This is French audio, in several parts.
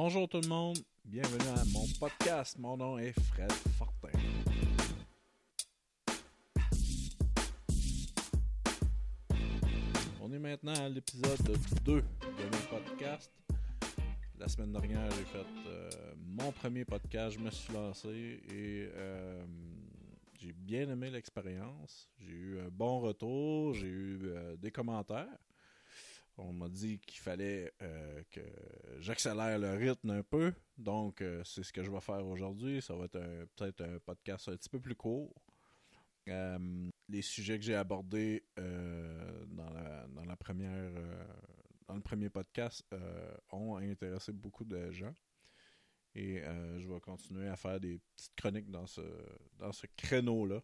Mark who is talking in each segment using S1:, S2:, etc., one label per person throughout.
S1: Bonjour tout le monde, bienvenue à mon podcast. Mon nom est Fred Fortin. On est maintenant à l'épisode 2 de mon podcast. La semaine dernière, j'ai fait euh, mon premier podcast, je me suis lancé et euh, j'ai bien aimé l'expérience. J'ai eu un bon retour, j'ai eu euh, des commentaires. On m'a dit qu'il fallait euh, que j'accélère le rythme un peu. Donc, euh, c'est ce que je vais faire aujourd'hui. Ça va être peut-être un podcast un petit peu plus court. Euh, les sujets que j'ai abordés dans, le premier podcast ont intéressé beaucoup de gens. Et je vais continuer à faire des petites chroniques dans ce, dans ce créneau-là.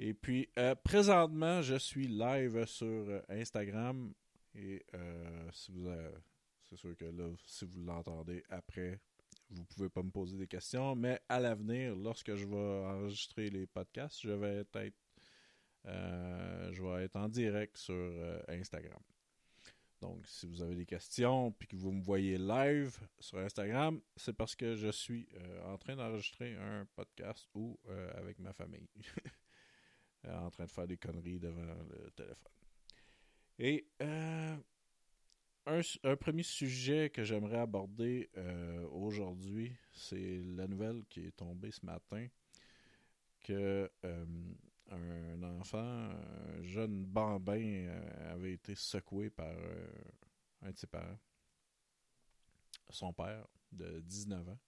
S1: Et puis, présentement, je suis live sur Instagram et euh, si vous c'est sûr que là, si vous l'entendez après, vous pouvez pas me poser des questions, mais à l'avenir, lorsque je vais enregistrer les podcasts, je vais être euh, je vais être en direct sur euh, Instagram. Donc, si vous avez des questions puis que vous me voyez live sur Instagram, c'est parce que je suis en train d'enregistrer un podcast ou avec ma famille. en train de faire des conneries devant le téléphone. Et euh, un, premier sujet que j'aimerais aborder euh, aujourd'hui, c'est la nouvelle qui est tombée ce matin que euh, un enfant, un jeune bambin, avait été secoué par un de ses parents, son père de 19 ans.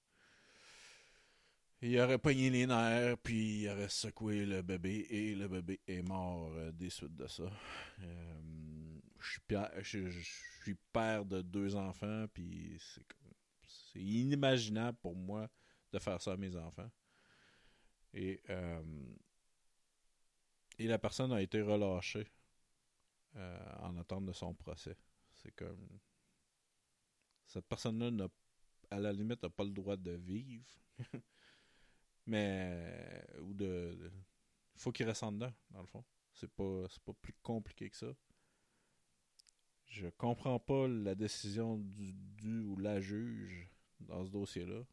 S1: Il aurait pogné les nerfs, puis il aurait secoué le bébé, et le bébé est mort des suites de ça je suis, père de deux enfants, puis c'est inimaginable pour moi de faire ça à mes enfants. Et, euh, et la personne a été relâchée euh, en attente de son procès. C'est comme. Cette personne-là, à la limite, n'a pas le droit de vivre. Mais. Ou de. Il faut qu'il reste en dedans, dans le fond. C'est pas, pas plus compliqué que ça. Je comprends pas la décision du, ou la juge dans ce dossier-là.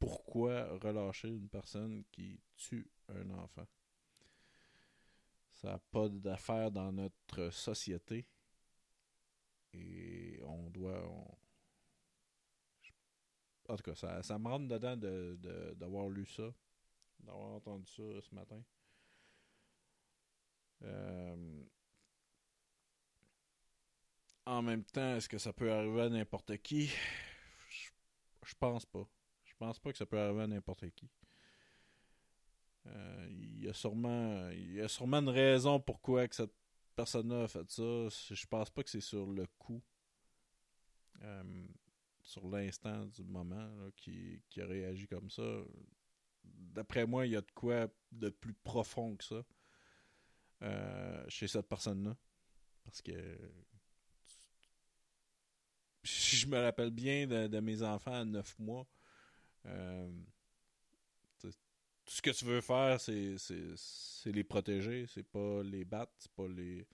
S1: Pourquoi relâcher une personne qui tue un enfant? Ça n'a pas d'affaire dans notre société. Et on doit. En tout cas, ça, ça me rentre dedans d'avoir de, lu ça, d'avoir entendu ça ce matin. Euh, en même temps, est-ce que ça peut arriver à n'importe qui? Je, pense pas. Je pense pas que ça peut arriver à n'importe qui. Euh, il y a sûrement il y a sûrement une raison pourquoi que cette personne-là a fait ça. Je pense pas que c'est sur le coup. Euh, sur l'instant du moment qui, a réagi comme ça. D'après moi, il y a de quoi de plus profond que ça euh, chez cette personne-là. Parce que je me rappelle bien de, mes enfants à 9 mois, euh, tout ce que tu veux faire, c'est, les protéger, c'est pas les battre, c'est pas les.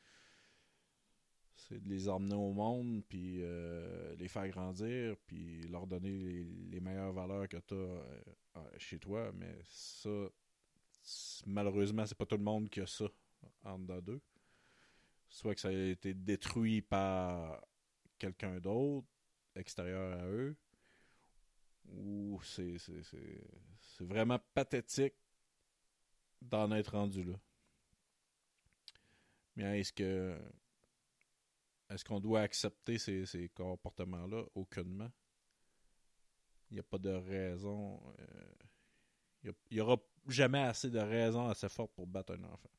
S1: C'est de les emmener au monde, puis euh, les faire grandir, puis leur donner les, meilleures valeurs que tu as euh, chez toi. Mais ça, malheureusement, c'est pas tout le monde qui a ça en dedans d'eux. Soit que ça a été détruit par quelqu'un d'autre, extérieur à eux, ou c'est, vraiment pathétique d'en être rendu là. Mais est-ce que est-ce qu'on doit accepter ces, ces comportements-là? Aucunement? Il n'y a pas de raison. Euh, il n'y aura jamais assez de raisons assez fortes pour battre un enfant.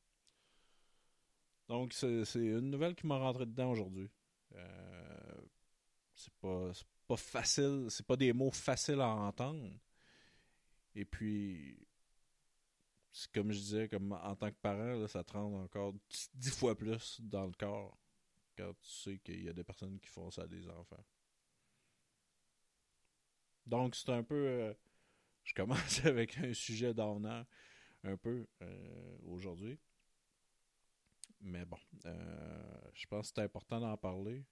S1: Donc, c'est une nouvelle qui m'a rentré dedans aujourd'hui. Euh, c'est pas, pas facile, c'est pas des mots faciles à entendre. Et puis, comme je disais, comme en tant que parent, ça te rend encore dix fois plus dans le corps quand tu sais qu'il y a des personnes qui font ça à des enfants. Donc, c'est un peu. Euh, je commence avec un sujet d'honneur un peu euh, aujourd'hui. Mais bon, euh, je pense que c'est important d'en parler.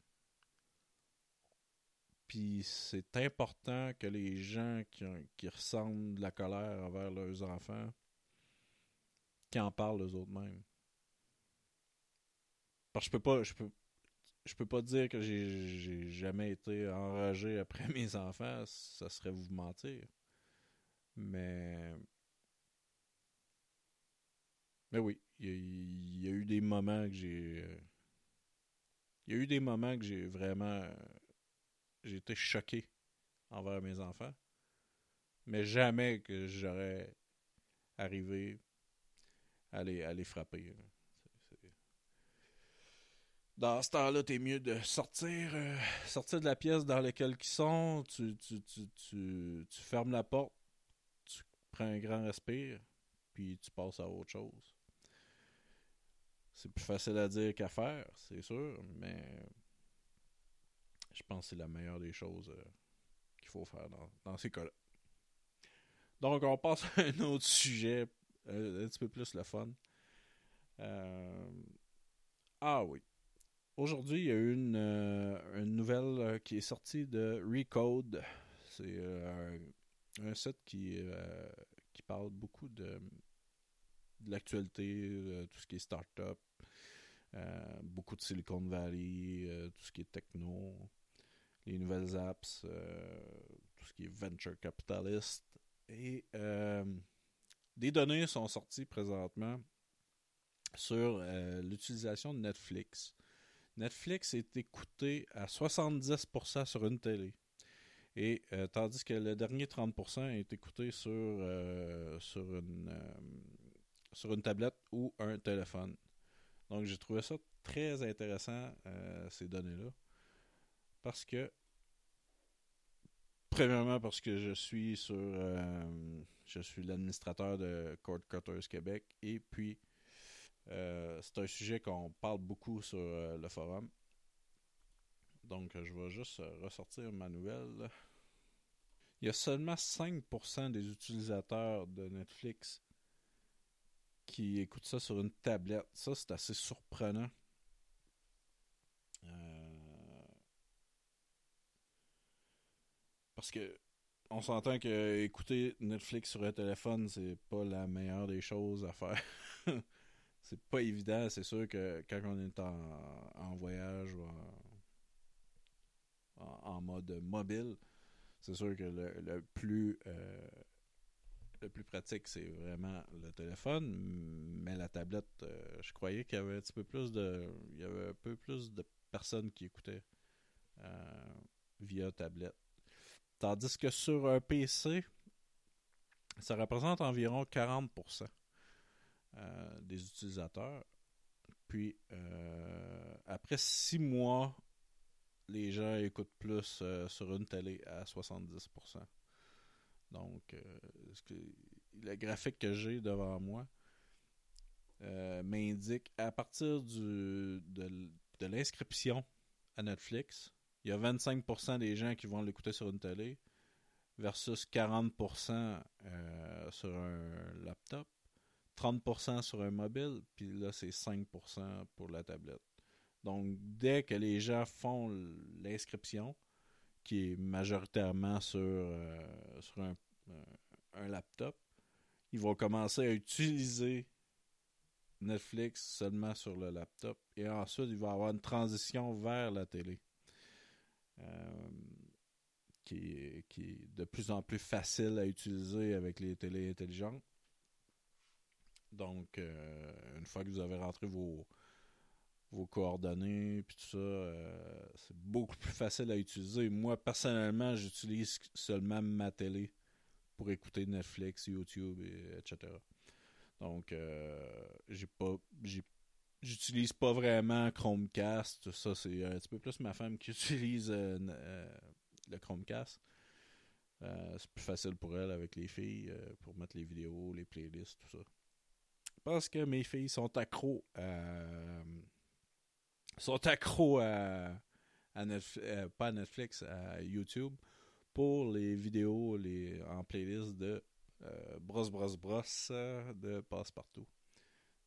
S1: Puis c'est important que les gens qui, ressentent de la colère envers leurs enfants, qui en parlent eux autres mêmes. Parce que je peux pas, je peux, je peux pas dire que j'ai jamais été enragé après mes enfants, ça serait vous mentir. Mais. Mais oui, il y, a eu des moments que j'ai. Il y a eu des moments que j'ai vraiment. J'ai été choqué envers mes enfants. Mais jamais que j'aurais arrivé à les, à les frapper dans ce temps-là, t'es mieux de sortir, euh, sortir de la pièce dans laquelle ils sont, tu, tu, tu, tu, fermes la porte, tu prends un grand respire, puis tu passes à autre chose. C'est plus facile à dire qu'à faire, c'est sûr, mais je pense que c'est la meilleure des choses euh, qu'il faut faire dans, dans ces cas-là. Donc, on passe à un autre sujet, un, un petit peu plus le fun. Euh, ah oui. Aujourd'hui, il y a eu une, euh, nouvelle euh, qui est sortie de Recode. C'est euh, un, site qui, qui parle beaucoup de, de l'actualité, tout ce qui est start-up, beaucoup de Silicon Valley, tout ce qui est techno, les nouvelles apps, tout ce qui est venture capitalist. Et des données sont sorties présentement sur l'utilisation de Netflix Netflix est écouté à 70% sur une télé. Et euh, tandis que le dernier 30% est écouté sur, euh, sur, une, euh, sur une tablette ou un téléphone. Donc j'ai trouvé ça très intéressant, ces données-là. Parce que, premièrement, parce que je suis sur. je suis l'administrateur de Cord Cutters Québec. Et puis, euh, c'est un sujet qu'on parle beaucoup sur euh, le forum. Donc, je vais juste ressortir ma nouvelle. Il y a seulement 5% des utilisateurs de Netflix qui écoutent ça sur une tablette. Ça, c'est assez surprenant. Parce que on s'entend que écouter Netflix sur un téléphone, c'est pas la meilleure des choses à faire. c'est pas évident. C'est sûr que quand on est en, voyage ou en, mode mobile, c'est sûr que le, plus euh, le plus pratique, c'est vraiment le téléphone. Mais la tablette, euh, je croyais qu'il y avait un petit peu plus de. Il y avait un peu plus de personnes qui écoutaient euh, via tablette. Tandis que sur un PC, ça représente environ 40%. Euh, des utilisateurs. Puis, euh, après six mois, les gens écoutent plus euh, sur une télé à 70%. Donc, le graphique que j'ai devant moi m'indique à partir de l'inscription à Netflix, il y a 25% des gens qui vont l'écouter sur une télé versus 40% sur un laptop. 30% sur un mobile, puis là, c'est 5% pour la tablette. Donc, dès que les gens font l'inscription, qui est majoritairement sur, euh, sur un, un, laptop, ils vont commencer à utiliser Netflix seulement sur le laptop. Et ensuite, il va avoir une transition vers la télé. Euh, qui, qui, est de plus en plus facile à utiliser avec les télés intelligentes. Donc, euh, une fois que vous avez rentré vos, vos coordonnées puis tout ça, euh, c'est beaucoup plus facile à utiliser. Moi, personnellement, j'utilise seulement ma télé pour écouter Netflix, YouTube, etc. Donc, j'ai pas, j'utilise pas vraiment Chromecast. Ça, c'est un petit peu plus ma femme qui utilise le Chromecast. c'est plus facile pour elle avec les filles pour mettre les vidéos, les playlists, tout ça parce que mes filles sont accros à. sont accros à. Netflix, euh, pas à Netflix, à YouTube pour les vidéos les, en playlist de euh, Brosse Brosse Brosse euh, de Passe-Partout.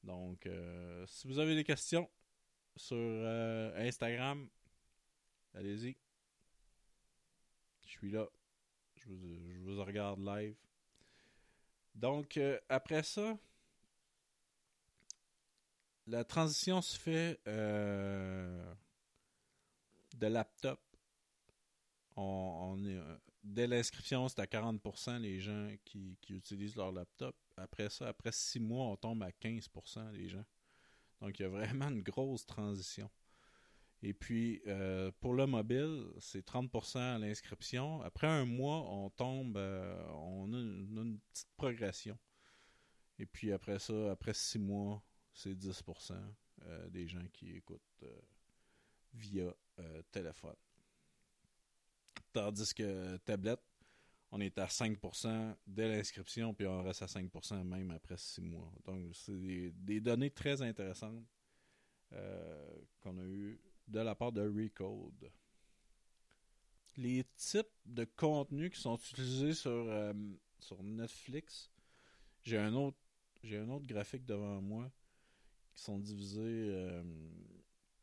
S1: Donc, euh, si vous avez des questions sur Instagram, allez-y. Je suis là. Je vous, regarde live. Donc, euh, après ça, la transition se fait euh, de laptop. Euh, dès l'inscription, c'est à 40% les gens qui, utilisent leur laptop. Après ça, après six mois, on tombe à 15% les gens. Donc, il y a vraiment une grosse transition. Et puis, euh, pour le mobile, c'est 30% à l'inscription. Après un mois, on tombe, euh, on a une, petite progression. Et puis après ça, après six mois, c'est 10% euh, des gens qui écoutent via téléphone. Tandis que tablette, on est à 5% dès l'inscription, puis on reste à 5% même après six mois. Donc, c'est des, données très intéressantes qu'on a eues de la part de Recode. Les types de contenus qui sont utilisés sur, euh, Netflix, j'ai un autre j'ai un autre graphique devant moi qui sont divisés euh,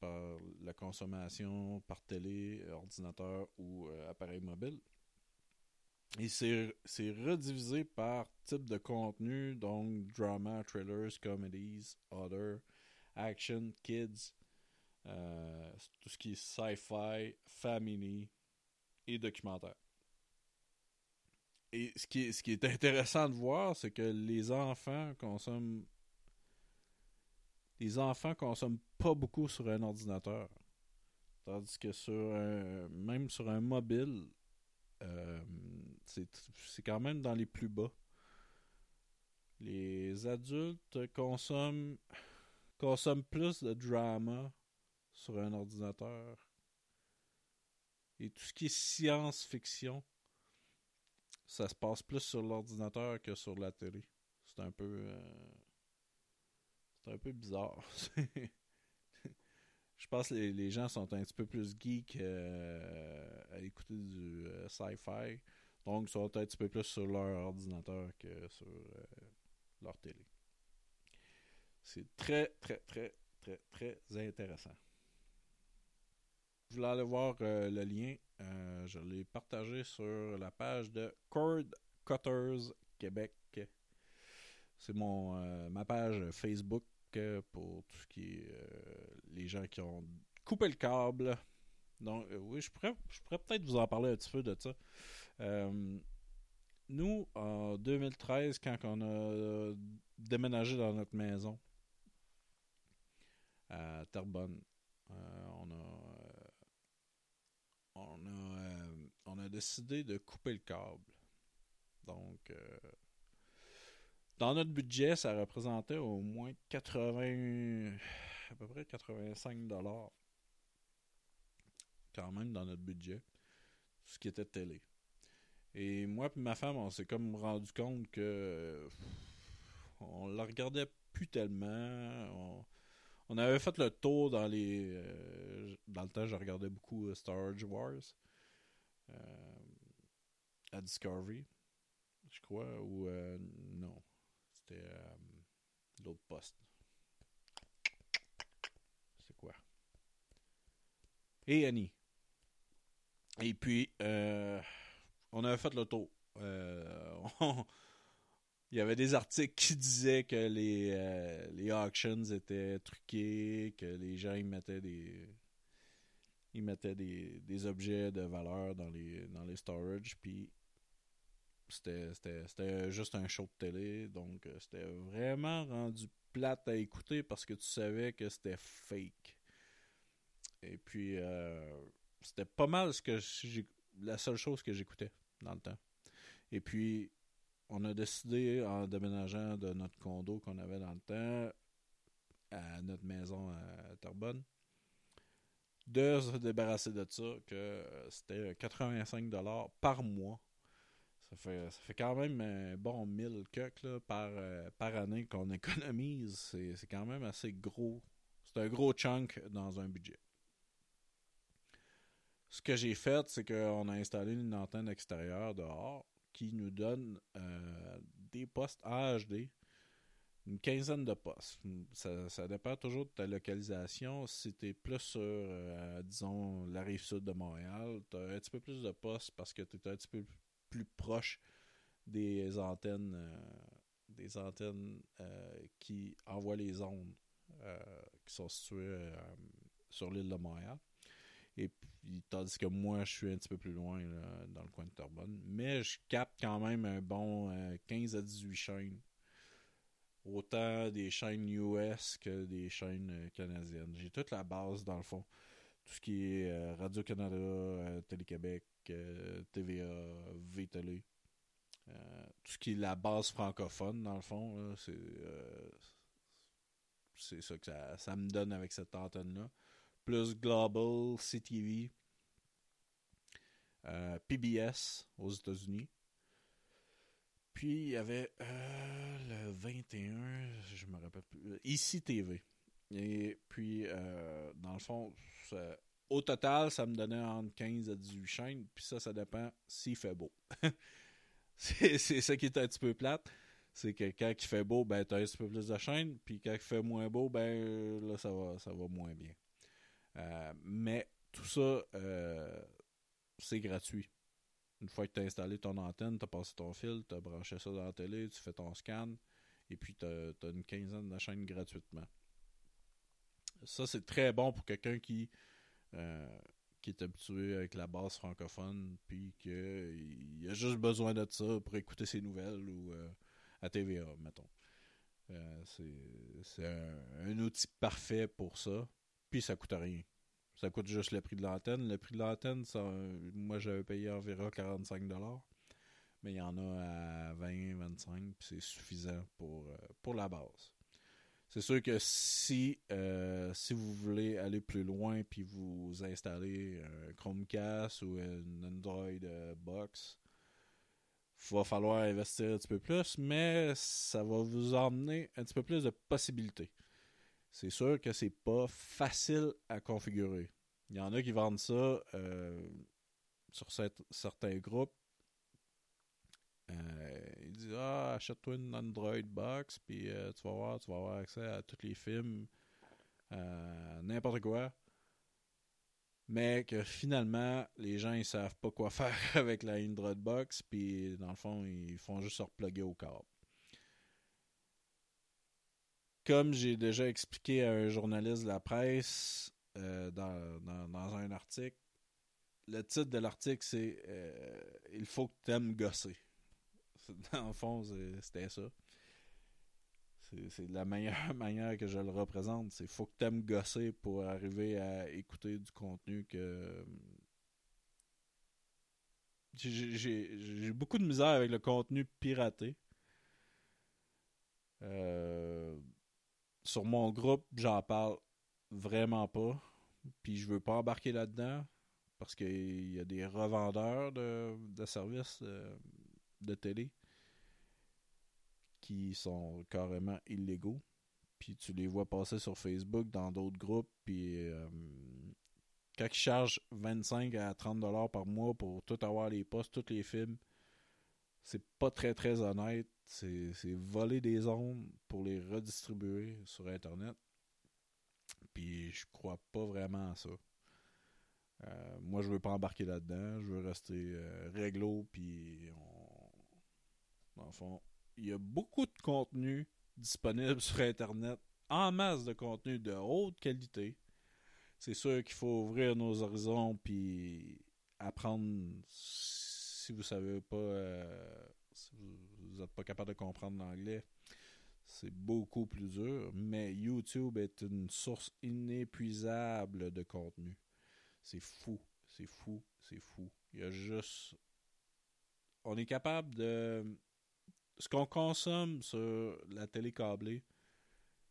S1: par la consommation par télé, ordinateur ou euh, appareil mobile. Et c'est redivisé par type de contenu, donc drama, thrillers, comedies, other, action, kids, euh, tout ce qui est sci-fi, family et documentaire. Et ce qui est, ce qui est intéressant de voir, c'est que les enfants consomment. Les enfants consomment pas beaucoup sur un ordinateur. Tandis que sur un, même sur un mobile, euh, c'est quand même dans les plus bas. Les adultes consomment, consomment plus de drama sur un ordinateur. Et tout ce qui est science-fiction, ça se passe plus sur l'ordinateur que sur la télé. C'est un peu. Euh, c'est un peu bizarre. Je pense que les, gens sont un petit peu plus geeks euh, à écouter du euh, sci-fi. Donc, ils sont un petit peu plus sur leur ordinateur que sur leur télé. C'est très, très, très, très, très intéressant. Vous voulez aller voir euh, le lien, euh, je l'ai partagé sur la page de Cord Cutters Québec. C'est euh, ma page Facebook pour tout ce qui est les gens qui ont coupé le câble. Donc oui, je pourrais, je pourrais peut-être vous en parler un petit peu de ça. nous, en 2013, quand on a déménagé dans notre maison à Terrebonne, on a on a, euh, on a décidé de couper le câble. Donc, euh, dans notre budget, ça représentait au moins 80, à peu près 85 dollars. Quand même dans notre budget, ce qui était télé. Et moi et ma femme, on s'est comme rendu compte que on la regardait plus tellement. On avait fait le tour dans les. Euh, dans le temps, je regardais beaucoup euh, Star Wars. Euh, à Discovery, je crois, ou non. C'était poste. C'est quoi? Et Annie. Et puis, on avait fait le tour. On, il y avait des articles qui disaient que les, euh, les auctions étaient truqués, que les gens ils mettaient des ils mettaient des, des objets de valeur dans les dans les storage puis c'était juste un show de télé donc euh, c'était vraiment rendu plate à écouter parce que tu savais que c'était fake et puis euh, c'était pas mal ce que la seule chose que j'écoutais dans le temps et puis on a décidé, en déménageant de notre condo qu'on avait dans le temps à notre maison à Terrebonne, de se débarrasser de ça, que c'était 85$ par mois. Ça fait, ça quand même un bon 1000 cucks par, euh, par année qu'on économise. C'est quand même assez gros. C'est un gros chunk dans un budget. Ce que j'ai fait, c'est qu'on a installé une antenne extérieure dehors qui nous donne euh, des postes HD, une quinzaine de postes. Ça, dépend toujours de ta localisation. Si tu es plus sur, euh, disons, la rive sud de Montréal, tu as un petit peu plus de postes parce que tu es un petit peu plus proche des antennes des antennes qui envoient les ondes qui sont situées sur l'île de Montréal. Et puis, tandis que moi, je suis un petit peu plus loin dans le coin de Terrebonne. Mais je capte quand même un bon 15 à 18 chaînes. Autant des chaînes US que des chaînes euh, canadiennes. J'ai toute la base dans le fond. Tout ce qui est euh, Radio-Canada, euh, Télé-Québec, TVA, VTL. tout ce qui est la base francophone, dans le fond, c'est c'est ça que ça, ça, me donne avec cette antenne-là plus Global, CTV, euh, PBS aux États-Unis. Puis il y avait euh, le 21, je me rappelle plus, ICI TV. Et puis, euh, dans le fond, au total, ça me donnait entre 15 à 18 chaînes. Puis ça, ça dépend s'il fait beau. c'est ça qui est un petit peu plate. C'est que quand il fait beau, ben, tu as un petit peu plus de chaînes. Puis quand il fait moins beau, ben, là, ça va, ça va moins bien. Euh, mais tout ça, euh, c'est gratuit. Une fois que tu as installé ton antenne, tu as passé ton fil, tu as branché ça dans la télé, tu fais ton scan, et puis tu as, une quinzaine de chaînes gratuitement. Ça, c'est très bon pour quelqu'un qui, euh, qui est habitué avec la base francophone, puis qu'il a juste besoin de ça pour écouter ses nouvelles ou à TVA, mettons. c'est un, outil parfait pour ça. Puis ça coûte rien. Ça coûte juste le prix de l'antenne. Le prix de l'antenne, moi j'avais payé environ 45$. Mais il y en a à 20, 25, puis c'est suffisant pour, euh, pour la base. C'est sûr que si, euh, si vous voulez aller plus loin puis vous installer un Chromecast ou une Android euh, Box, il va falloir investir un petit peu plus, mais ça va vous emmener un petit peu plus de possibilités c'est sûr que c'est pas facile à configurer. Il y en a qui vendent ça euh, sur certains groupes. Euh, ils disent Ah, achète-toi une Android box, puis euh, tu vas voir, tu vas avoir accès à tous les films, n'importe quoi. Mais que finalement, les gens ils savent pas quoi faire avec la Android box, puis dans le fond, ils font juste se reploguer au câble comme j'ai déjà expliqué à un journaliste de la presse euh, dans, un article, le titre de l'article, c'est euh, Il faut que tu aimes gosser. Dans le fond, c'était ça. C'est la meilleure manière que je le représente. C'est faut que tu aimes gosser pour arriver à écouter du contenu que. J'ai beaucoup de misère avec le contenu piraté. Euh, sur mon groupe, j'en parle vraiment pas. Puis je veux pas embarquer là-dedans parce qu'il y a des revendeurs de, services euh, de, télé qui sont carrément illégaux. Puis tu les vois passer sur Facebook dans d'autres groupes. Puis euh, quand ils chargent 25 à 30 dollars par mois pour tout avoir les postes, tous les films, c'est pas très très honnête. C'est voler des ondes pour les redistribuer sur Internet. Puis je crois pas vraiment à ça. Euh, moi, je veux pas embarquer là-dedans. Je veux rester euh, réglo. Puis, on... dans le fond, il y a beaucoup de contenu disponible sur Internet, en masse de contenu de haute qualité. C'est sûr qu'il faut ouvrir nos horizons puis apprendre si vous savez pas euh, si vous n'êtes pas capable de comprendre l'anglais, c'est beaucoup plus dur. Mais YouTube est une source inépuisable de contenu. C'est fou, c'est fou, c'est fou. Il y a juste. On est capable de. Ce qu'on consomme sur la télé câblée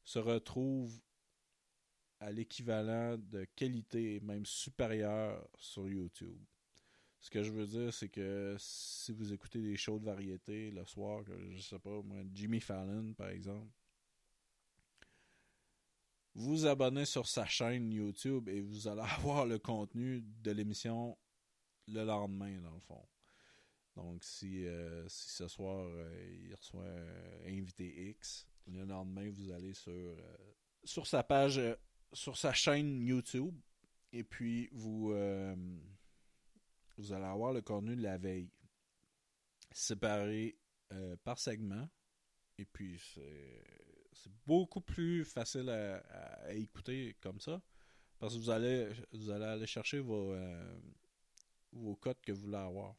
S1: se retrouve à l'équivalent de qualité, même supérieure, sur YouTube. Ce que je veux dire, c'est que si vous écoutez des shows de variété le soir, je sais pas, moi, Jimmy Fallon, par exemple, vous abonnez sur sa chaîne YouTube et vous allez avoir le contenu de l'émission le lendemain, dans le fond. Donc, si, euh, si ce soir, euh, il reçoit un invité X, Le lendemain, vous allez sur, euh, sur sa page, sur sa chaîne YouTube, et puis vous, vous allez avoir le contenu de la veille, séparé par segment, et puis c'est beaucoup plus facile à, écouter comme ça, parce que vous allez, vous allez aller chercher vos, vos codes que vous voulez avoir.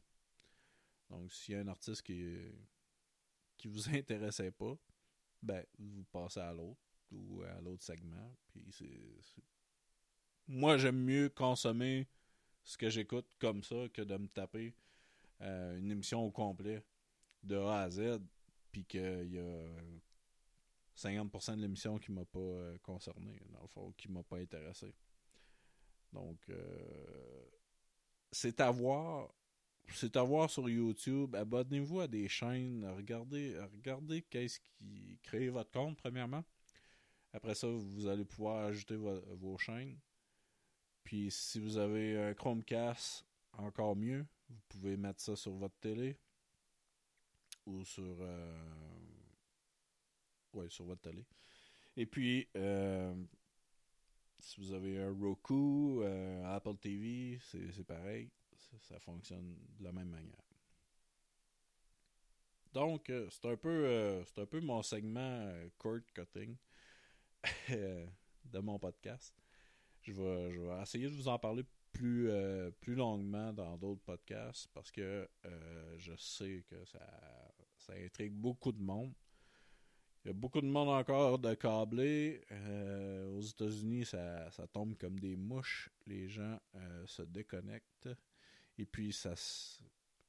S1: Donc, s'il y a un artiste qui, qui vous intéressait pas, ben, vous passez à l'autre ou à l'autre segment. Puis Moi, j'aime mieux consommer ce que j'écoute comme ça que de me taper euh, une émission au complet de A à Z, puis qu'il y a 50% de l'émission qui m'a pas euh, concerné, dans le fond, qui m'a pas intéressé. Donc, euh, c'est à voir c'est à voir sur YouTube. Abonnez-vous à des chaînes. Regardez, regardez qu'est-ce qui crée votre compte, premièrement. Après ça, vous allez pouvoir ajouter vos chaînes. Puis si vous avez un Chromecast, encore mieux. Vous pouvez mettre ça sur votre télé. Ou sur. Euh... Ouais, sur votre télé. Et puis, euh, si vous avez un Roku, euh, Apple TV, c'est pareil ça, fonctionne de la même manière. Donc, euh, c'est un peu euh, c'est un peu mon segment euh, cord cutting de mon podcast. Je vais, je vais essayer de vous en parler plus, plus longuement dans d'autres podcasts parce que je sais que ça, ça intrigue beaucoup de monde. Il y a beaucoup de monde encore de câblés. aux États-Unis, ça, ça, tombe comme des mouches. Les gens se déconnectent. Et puis, ça,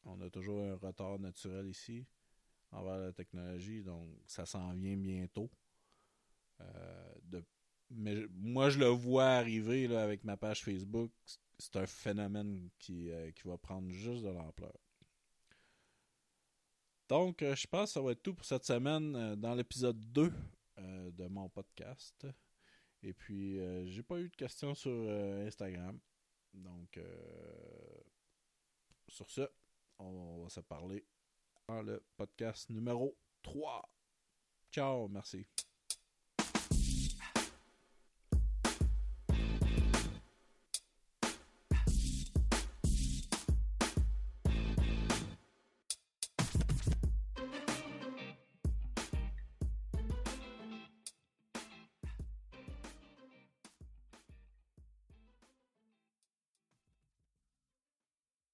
S1: on a toujours un retard naturel ici envers la technologie, donc ça s'en vient bientôt. Euh, mais moi, je le vois arriver là, avec ma page Facebook. C'est un phénomène qui, euh, qui va prendre juste de l'ampleur. Donc, euh, je pense que ça va être tout pour cette semaine dans l'épisode 2 de mon podcast. Et puis, j'ai pas eu de questions sur Instagram. Donc, sur ce, on va se parler dans le podcast numéro 3. Ciao, merci.